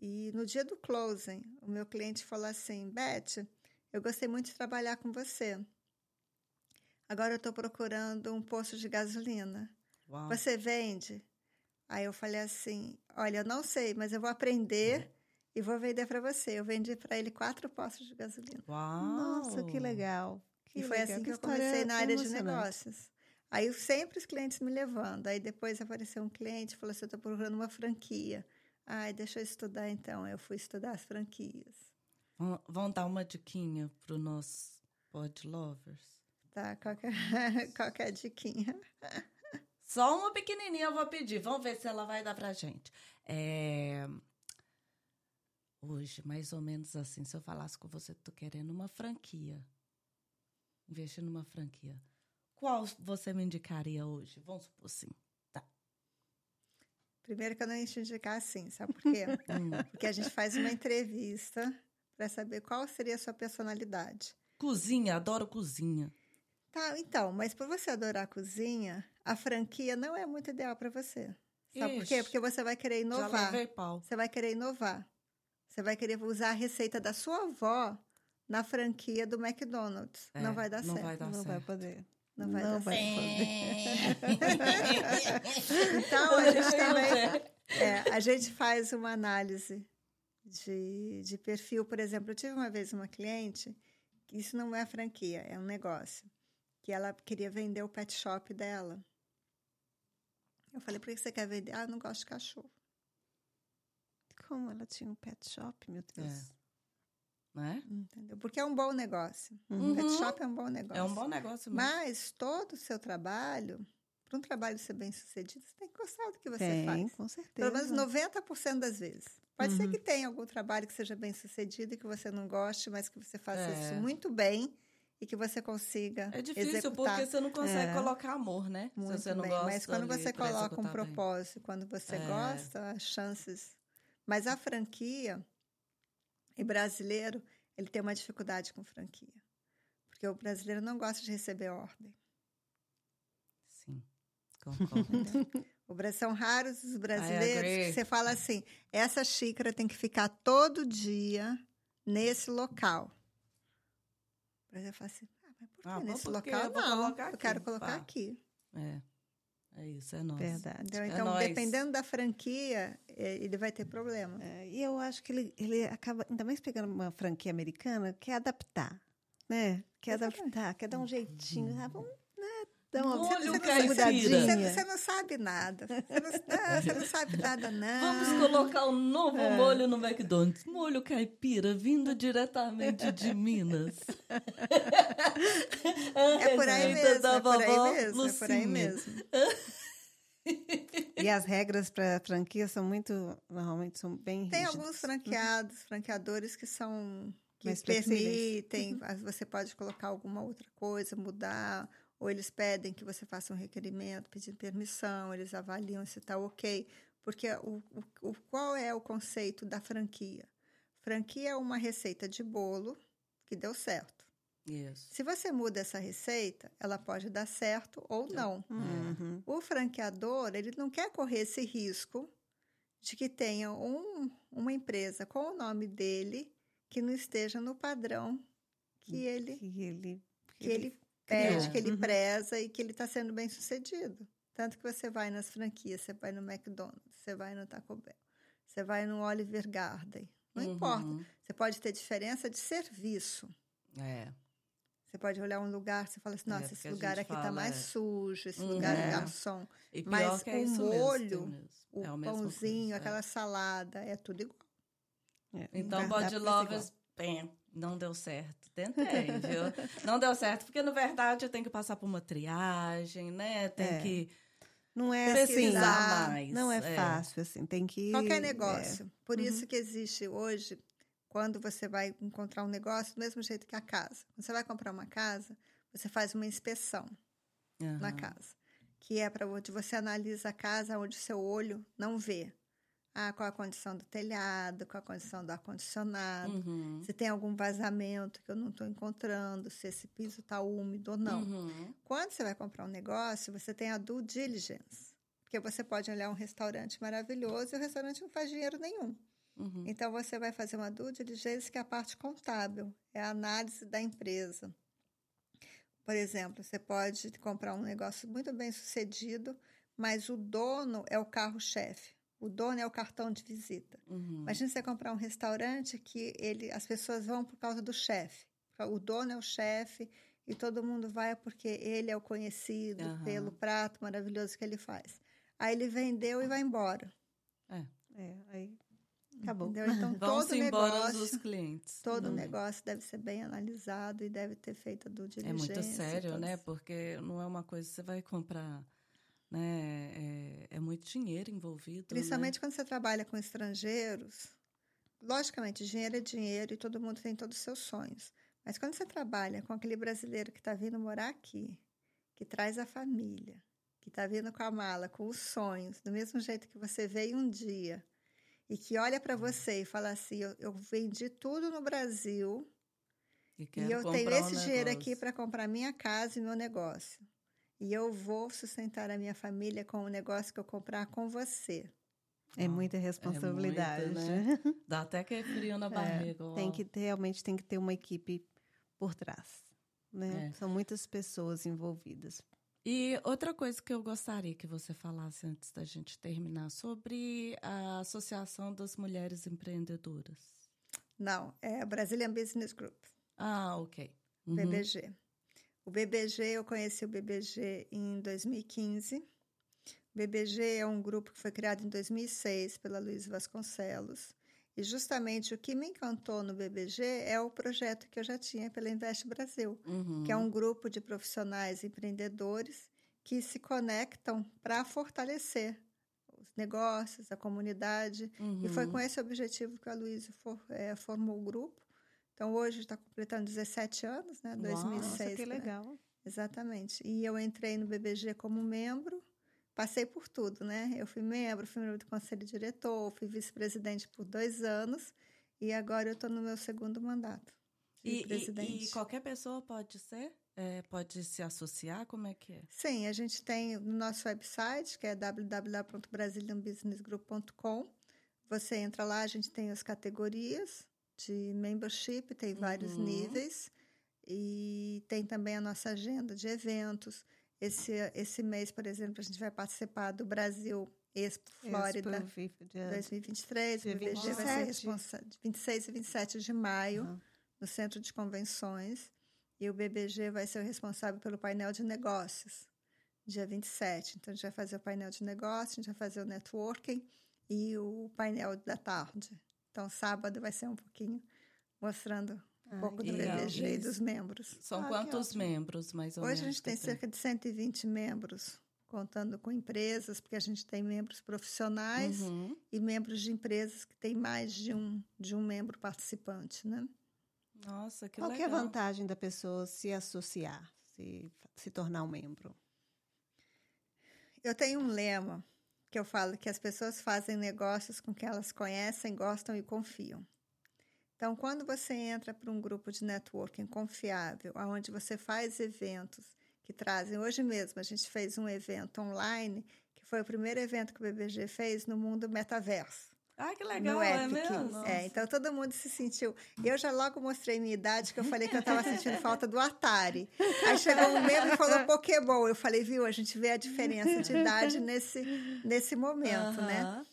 E no dia do closing, o meu cliente falou assim: Beth, eu gostei muito de trabalhar com você. Agora eu estou procurando um posto de gasolina. Uau. Você vende? Aí eu falei assim: Olha, eu não sei, mas eu vou aprender e vou vender para você. Eu vendi para ele quatro postos de gasolina. Uau. Nossa, que legal. Que e foi legal, assim que, eu história comecei na área de negócios. Aí eu sempre os clientes me levando. Aí depois apareceu um cliente e falou assim: Eu estou procurando uma franquia. Ai, deixa eu estudar então. Eu fui estudar as franquias. Vão- Vão dar uma diquinha pro nosso pod lovers. Tá? Qualquer, qualquer diquinha. Só uma pequenininha eu vou pedir. Vamos ver se ela vai dar pra gente. É, Hoje, mais ou menos assim, se eu falasse com você, tô querendo uma franquia. Investir numa franquia. Qual você me indicaria hoje? Vamos supor assim. Primeiro que eu não ia te indicar assim, sabe por quê? Hum. Porque a gente faz uma entrevista para saber qual seria a sua personalidade. Cozinha, adoro cozinha. Tá, então, mas por você adorar cozinha, a franquia não é muito ideal para você. Sabe por quê? Ixi, Porque você vai querer Já inovar. levei pau. Você vai querer inovar. Você vai querer usar a receita da sua avó na franquia do McDonald's. É, não vai dar não certo. vai dar não vai certo. poder. Não vai Não dar vai certo. Então, a gente também. É, a gente faz uma análise de, de perfil. Por exemplo, eu tive uma vez uma cliente, isso não é franquia, é um negócio, que ela queria vender o pet shop dela. Eu falei, por que você quer vender? Ah, não gosto de cachorro. Como ela tinha um pet shop, meu Deus. Né? Entendeu? Porque é um bom negócio. Uhum. Pet shop é um bom negócio. É um bom negócio mesmo. Mas todo o seu trabalho, para um trabalho ser bem sucedido, você tem que gostar do que você Tem, faz. com certeza. Pelo menos 90% das vezes. Pode ser Uhum. que tenha algum trabalho que seja bem sucedido e que você não goste, mas que você faça É. isso muito bem e que você consiga É difícil executar porque você não consegue É. colocar amor, né? muito Se você não bem. gosta mas quando você coloca um executar bem. propósito, quando você É. gosta, as chances. Mas a franquia, e brasileiro, ele tem uma dificuldade com franquia. Porque o brasileiro não gosta de receber ordem. Sim, concordo. São raros os brasileiros que você fala assim: essa xícara tem que ficar todo dia nesse local. O brasileiro fala assim: ah, mas por que Ah, mas nesse por quê? local? Eu vou não, eu aqui, quero colocar pá. aqui. é. É isso, é nóis. Verdade. Entendeu? É Então, dependendo da franquia, eh, ele vai ter problema. É, e eu acho que ele, ele acaba, ainda mais pegando uma franquia americana, quer adaptar, né? Quer Exatamente. adaptar, quer dar um jeitinho. Ah, vamos, Molho você- mudadinha. Você, você não sabe nada. Você não, não, você não sabe nada, não. Vamos colocar um novo molho no McDonald's. Molho caipira, vindo diretamente de Minas. É por aí Receita mesmo, é por aí mesmo, é por aí mesmo. E as regras para franquia são muito, normalmente são bem Tem rígidas. alguns franqueados, franqueadores que são que permitem, ah, você pode colocar alguma outra coisa, mudar, ou eles pedem que você faça um requerimento, pedir permissão, eles avaliam se está ok. Porque o, o, o- qual é o conceito da franquia? Franquia é uma receita de bolo que deu certo. Isso. Se você muda essa receita, ela pode dar certo ou não. Uhum. O franqueador, ele não quer correr esse risco de que tenha um, uma empresa com o nome dele que não esteja no padrão que ele, Que ele, que ele pede, que ele Uhum. preza e que ele está sendo bem sucedido. Tanto que você vai nas franquias, você vai no McDonald's, você vai no Taco Bell, você vai no Oliver Garden. Não importa. Uhum. Você pode ter diferença de serviço. É. Você pode olhar um lugar, você fala assim, É, nossa, porque esse lugar aqui está fala, mais é. sujo, esse Uhum. lugar é É. garçom. E Mas é o molho, mesmo. O É mesma pãozinho, coisa, é. aquela salada, é tudo igual. é, Então, Body Lovers, bem, não deu certo. Tentei, viu? Não deu certo, porque, na verdade, tem que passar por uma triagem, né? Tem É. que Não é assim, pesquisar mais. não é, fácil, assim, tem que... Qualquer é, negócio. Por Uhum. isso que existe hoje, quando você vai encontrar um negócio, do mesmo jeito que a casa. Quando você vai comprar uma casa, você faz uma inspeção na Aham. casa. Que é para onde você analisa a casa onde seu olho não vê. Ah, qual a condição do telhado, qual a condição do ar-condicionado, Uhum. se tem algum vazamento que eu não estou encontrando, se esse piso está úmido ou não. Uhum. Quando você vai comprar um negócio, você tem a due diligence. Porque você pode olhar um restaurante maravilhoso e o restaurante não faz dinheiro nenhum. Uhum. Então, você vai fazer uma due diligence, que é a parte contábil, é a análise da empresa. Por exemplo, você pode comprar um negócio muito bem sucedido, mas o dono é o carro-chefe. O dono é o cartão de visita. Uhum. Imagina você comprar um restaurante que ele, as pessoas vão por causa do chefe. O dono é o chefe e todo mundo vai porque ele é o conhecido Aham. pelo prato maravilhoso que ele faz. Aí ele vendeu e vai embora. É, aí acabou. Entendeu? Então, todo negócio, os clientes. todo Uhum. negócio deve ser bem analisado e deve ter feito a due É diligência. muito sério, né? Porque não é uma coisa que você vai comprar, né? É, é muito dinheiro envolvido, Principalmente quando você trabalha com estrangeiros. Logicamente, dinheiro é dinheiro e todo mundo tem todos os seus sonhos. Mas quando você trabalha com aquele brasileiro que está vindo morar aqui, que traz a família, que está vindo com a mala, com os sonhos, do mesmo jeito que você veio um dia, e que olha para você e fala assim: eu, eu, vendi tudo no Brasil e, e eu tenho esse um dinheiro aqui para comprar minha casa e meu negócio. E eu vou sustentar a minha família com o negócio que eu comprar com você. É muita responsabilidade. É muito, né? Dá até que é frio na é, barriga. É, tem que ter, realmente tem que ter uma equipe por trás. Né? É. São muitas pessoas envolvidas. E outra coisa que eu gostaria que você falasse antes da gente terminar sobre a Associação das Mulheres Empreendedoras. Não, é a Brazilian Business Group. Ah, ok. Uhum. BBG. O BBG, eu conheci o BBG em 2015. O BBG é um grupo que foi criado em 2006 pela Luiz Vasconcelos. E justamente o que me encantou no BBG é o projeto que eu já tinha pela Invest Brasil, uhum. que é um grupo de profissionais empreendedores que se conectam para fortalecer os negócios, a comunidade. Uhum. E foi uhum. com esse objetivo que a Luísa for, é, formou o grupo. Então, hoje está completando 17 anos, né? 2006. Nossa, que legal. Exatamente. E eu entrei no BBG como membro passei por tudo, né? Eu fui membro, fui membro do conselho diretor, fui vice-presidente por dois anos e agora eu estou no meu segundo mandato. E, e, e, qualquer pessoa pode ser? É, pode se associar? Como é que é? Sim, a gente tem no nosso website, que é www.brazilianbusinessgroup.com. Você entra lá, a gente tem as categorias de membership, tem vários uhum. níveis. E tem também a nossa agenda de eventos. Esse, esse mês, por exemplo, a gente vai participar do Brasil Expo Flórida Expo, 2023. Dia o BBG 27. vai ser responsável 26 e 27 de maio, uhum. no Centro de Convenções. E o BBG vai ser o responsável pelo painel de negócios, dia 27. Então, a gente vai fazer o painel de negócios, a gente vai fazer o networking e o painel da tarde. Então, sábado vai ser um pouquinho mostrando um pouco do BBG e dos membros. São ah, quantos membros, mais ou Hoje menos? Hoje a gente tem cerca de 120 membros, contando com empresas, porque a gente tem membros profissionais uhum. e membros de empresas que têm mais de um, de um membro participante, né? Nossa, que Qual legal. Qual é a vantagem da pessoa se associar, se, se tornar um membro? Eu tenho um lema que eu falo que as pessoas fazem negócios com quem elas conhecem, gostam e confiam. Então, quando você entra para um grupo de networking confiável, onde você faz eventos que trazem. Hoje mesmo a gente fez um evento online, que foi o primeiro evento que o BBG fez no mundo metaverso. Ah, que legal, é mesmo? É, então todo mundo se sentiu. Eu já logo mostrei minha idade, que eu falei que eu estava sentindo falta do Atari. Aí chegou um membro e falou Pokémon. Eu falei, viu, a gente vê a diferença de idade nesse, nesse momento, né?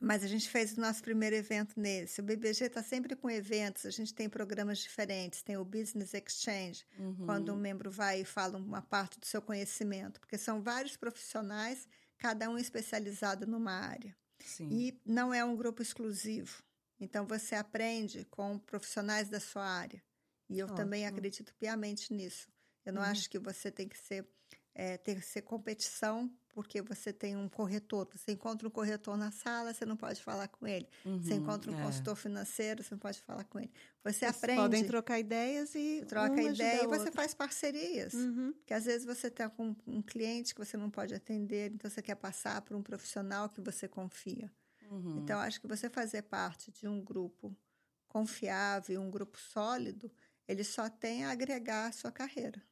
Mas a gente fez o nosso primeiro evento nesse. O BBG está sempre com eventos, a gente tem programas diferentes. Tem o Business Exchange, uhum. quando um membro vai e fala uma parte do seu conhecimento, porque são vários profissionais, cada um especializado numa área. Sim. E não é um grupo exclusivo. Então você aprende com profissionais da sua área. E eu Ótimo. também acredito piamente nisso. Eu não uhum. acho que você tem que ser é, ter que ser competição porque você tem um corretor. Você encontra um corretor na sala, você não pode falar com ele. Uhum, você encontra um é. consultor financeiro, você não pode falar com ele. Você Vocês aprende. podem trocar ideias e. Troca ideia e você faz parcerias. Uhum. Porque às vezes você está com um cliente que você não pode atender, então você quer passar para um profissional que você confia. Uhum. Então, acho que você fazer parte de um grupo confiável, um grupo sólido, ele só tem a agregar a sua carreira.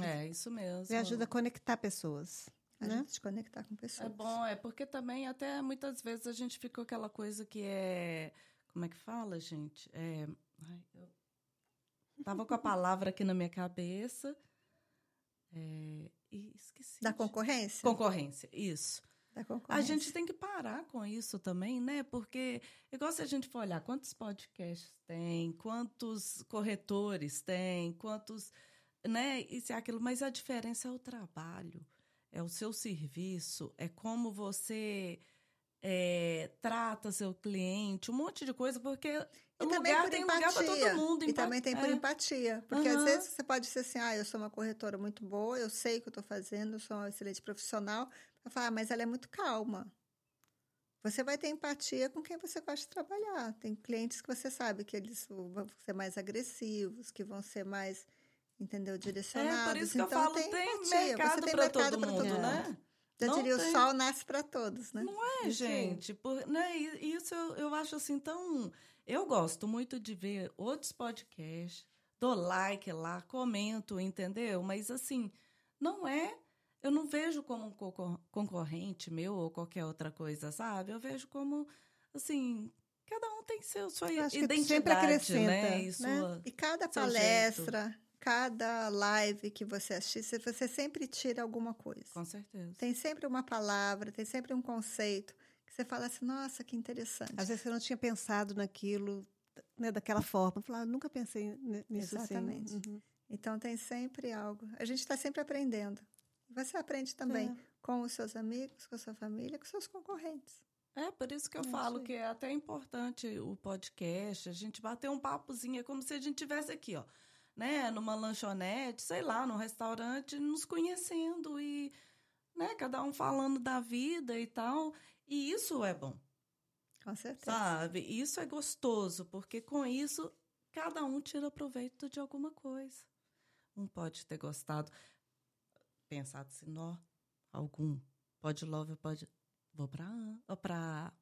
É, isso mesmo. E ajuda a conectar pessoas. Ajuda né? a se conectar com pessoas. É bom, é porque também até muitas vezes a gente fica com aquela coisa que é. Como é que fala, gente? É. Ai, eu tava com a palavra aqui na minha cabeça. É, e esqueci. Da concorrência? Concorrência, isso. Da concorrência. A gente tem que parar com isso também, né? Porque, igual se a gente for olhar quantos podcasts tem, quantos corretores tem, quantos né? Isso e aquilo, mas a diferença é o trabalho, é o seu serviço, é como você é, trata seu cliente, um monte de coisa, porque e também lugar, por tem empatia. lugar para todo mundo. E também tem por é. empatia. Porque uhum. às vezes você pode ser assim, ah, eu sou uma corretora muito boa, eu sei o que eu estou fazendo, eu sou uma excelente profissional. Vai falar, ah, mas ela é muito calma. Você vai ter empatia com quem você gosta de trabalhar. Tem clientes que você sabe que eles vão ser mais agressivos, que vão ser mais entendeu? Direcionados. É, por isso que eu então, falo, tem, tem mercado tem para todo pra mundo, né? Já Não diria, tem. o sol nasce para todos, né? Não é, gente? Por, né? Isso eu, eu acho assim tão. Eu gosto muito de ver outros podcasts, dou like lá, comento, entendeu? Mas assim, não é. Eu não vejo como um concor- concorrente meu ou qualquer outra coisa, sabe? Eu vejo como, assim, cada um tem seu, sua Eu acho que identidade, sempre acrescenta, né? né? E sua- E cada palestra, cada live que você assiste, você sempre tira alguma coisa. Com certeza. Tem sempre uma palavra, tem sempre um conceito que você fala assim, nossa, que interessante. Às vezes você não tinha pensado naquilo né, daquela forma. Falar, nunca pensei ni- nisso Exatamente. assim. Uhum. Então tem sempre algo. A gente está sempre aprendendo. Você aprende também É. com os seus amigos, com a sua família, com seus concorrentes. É, por isso que eu É, falo que é até importante o podcast, a gente bater um papozinho, é como se a gente tivesse aqui, ó, né, numa lanchonete, sei lá, num restaurante, nos conhecendo e, né, cada um falando da vida e tal. E isso é bom, Com certeza. sabe? Isso é gostoso, porque com isso cada um tira proveito de alguma coisa. Um pode ter gostado, pensado assim, nó, algum pode love, pode vou pra pra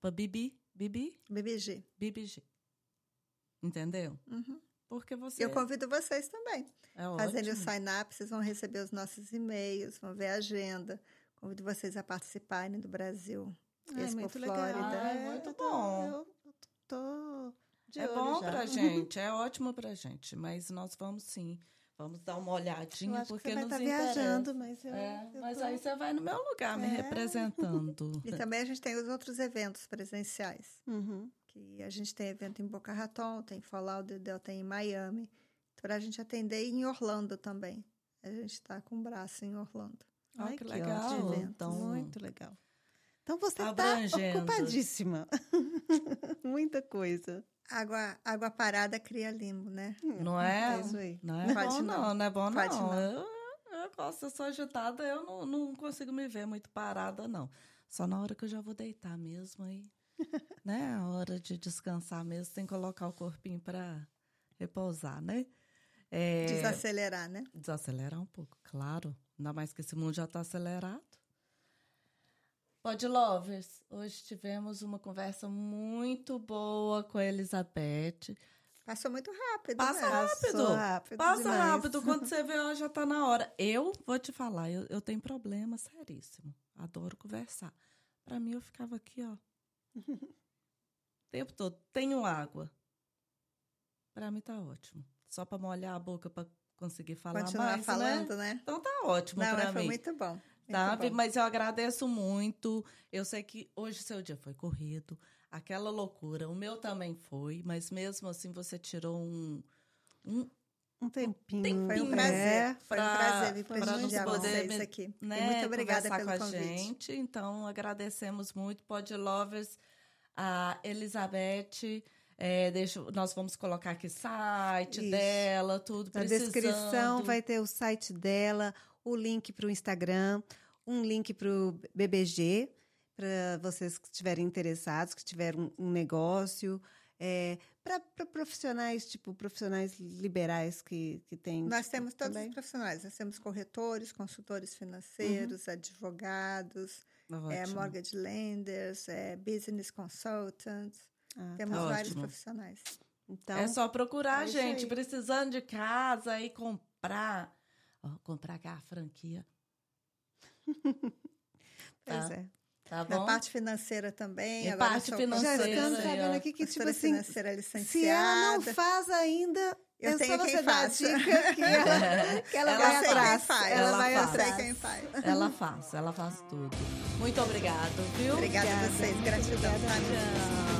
pra Bibi, Bibi, BBG. BBG. Entendeu? Uhum. Porque você Eu convido vocês também. é Fazendo o sign-up, vocês vão receber os nossos e-mails, vão ver a agenda. Convido vocês a participarem do Brasil. Ai, Expo muito legal. Flórida. Ai, É, muito bom. Eu, tô de É olho bom já. pra gente, é ótimo pra gente, mas nós vamos sim. Vamos dar uma olhadinha porque você vai nos estar interessa. viajando, mas eu, É, eu mas tô- aí você vai no meu lugar me É. representando. E também a gente tem os outros eventos presenciais. Uhum. Que a gente tem evento em Boca Raton, tem Fallout Del, tem em Miami. Para a gente atender em Orlando também. A gente está com um braço em Orlando. Ai, que que legal. ótimo. Então, Muito legal. Então você está ocupadíssima. Muita coisa. Água, água parada cria limbo, né? não é? É. Não é Pode bom, não. não. Não é bom, Pode não. não. Eu, eu gosto, eu sou agitada, eu não, não consigo me ver muito parada, não. Só na hora que eu já vou deitar mesmo aí. né? A hora de descansar mesmo, tem que colocar o corpinho para repousar, né? É, Desacelerar, né? desacelerar um pouco, claro. Ainda mais que esse mundo já está acelerado. Pod Lovers, hoje tivemos uma conversa muito boa com a Elizabeth. Passou muito rápido, Passa né? rápido. Passou rápido Passa demais. rápido. Quando você vê, ó, já tá na hora. Eu vou te falar, eu, eu tenho problema seríssimo. Adoro conversar. Pra mim, eu ficava aqui, ó. o tempo todo. Tenho água. Pra mim tá ótimo. Só pra molhar a boca pra conseguir falar Continuar mais, falando, né? né? Então tá ótimo Não, pra mas foi mim. muito bom. muito Sabe? bom. Mas eu agradeço muito. Eu sei que hoje seu dia foi corrido, aquela loucura. O meu também foi, mas mesmo assim você tirou um. um Um tempinho. Tempinho. Foi um É, prazer. Foi um pra- prazer vir pra prestigiar poder vocês aqui. Né, muito obrigada pelo com a convite. gente. Então, agradecemos muito, Pod Lovers, a Elizabeth. É, deixa, nós vamos colocar aqui site Isso. dela, tudo. Na precisando. descrição vai ter o site dela, o link para o Instagram, um link para o BBG, para vocês que estiverem interessados, que tiverem um, um negócio. Para profissionais, tipo, profissionais liberais que, que têm. Nós tipo, temos todos também. os profissionais. Nós temos corretores, consultores financeiros, advogados, é, Ótimo. mortgage lenders, é, business consultants. Ah, Temos tá. vários Ótimo. profissionais. então, é só procurar, é gente, aí. precisando de casa e comprar. Ó, comprar aquela franquia, pois tá. é. Tá Na bom? parte financeira também. E agora parte financeira, Já estamos sabendo aqui que, tipo assim, financeira se ela não faz ainda, Eu é tenho só quem faça. dica que ela, que ela Ela vai eu sei atrás. quem faz. Ela, Ela vai faz. Eu sei atrás. quem faz. Ela faz, ela faz tudo. Muito obrigada, viu? Obrigada a vocês. Gratidão. tá, meu? Tchau.